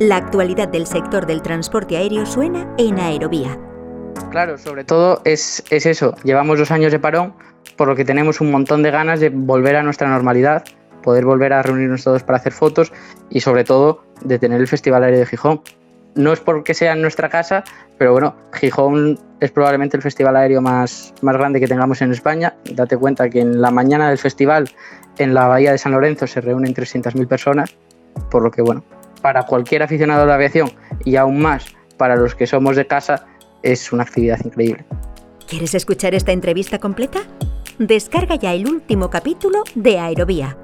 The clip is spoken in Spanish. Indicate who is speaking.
Speaker 1: La actualidad del sector del transporte aéreo suena en Aerovía.
Speaker 2: Claro, sobre todo es, es eso. Llevamos dos años de parón, por lo que tenemos un montón de ganas de volver a nuestra normalidad, poder volver a reunirnos todos para hacer fotos y sobre todo de tener el Festival Aéreo de Gijón. No es porque sea en nuestra casa, pero bueno, Gijón es probablemente el festival aéreo más, más grande que tengamos en España. Date cuenta que en la mañana del festival en la bahía de San Lorenzo se reúnen 300.000 personas, por lo que bueno, para cualquier aficionado a la aviación y aún más para los que somos de casa, es una actividad increíble.
Speaker 1: ¿Quieres escuchar esta entrevista completa? Descarga ya el último capítulo de Aerovía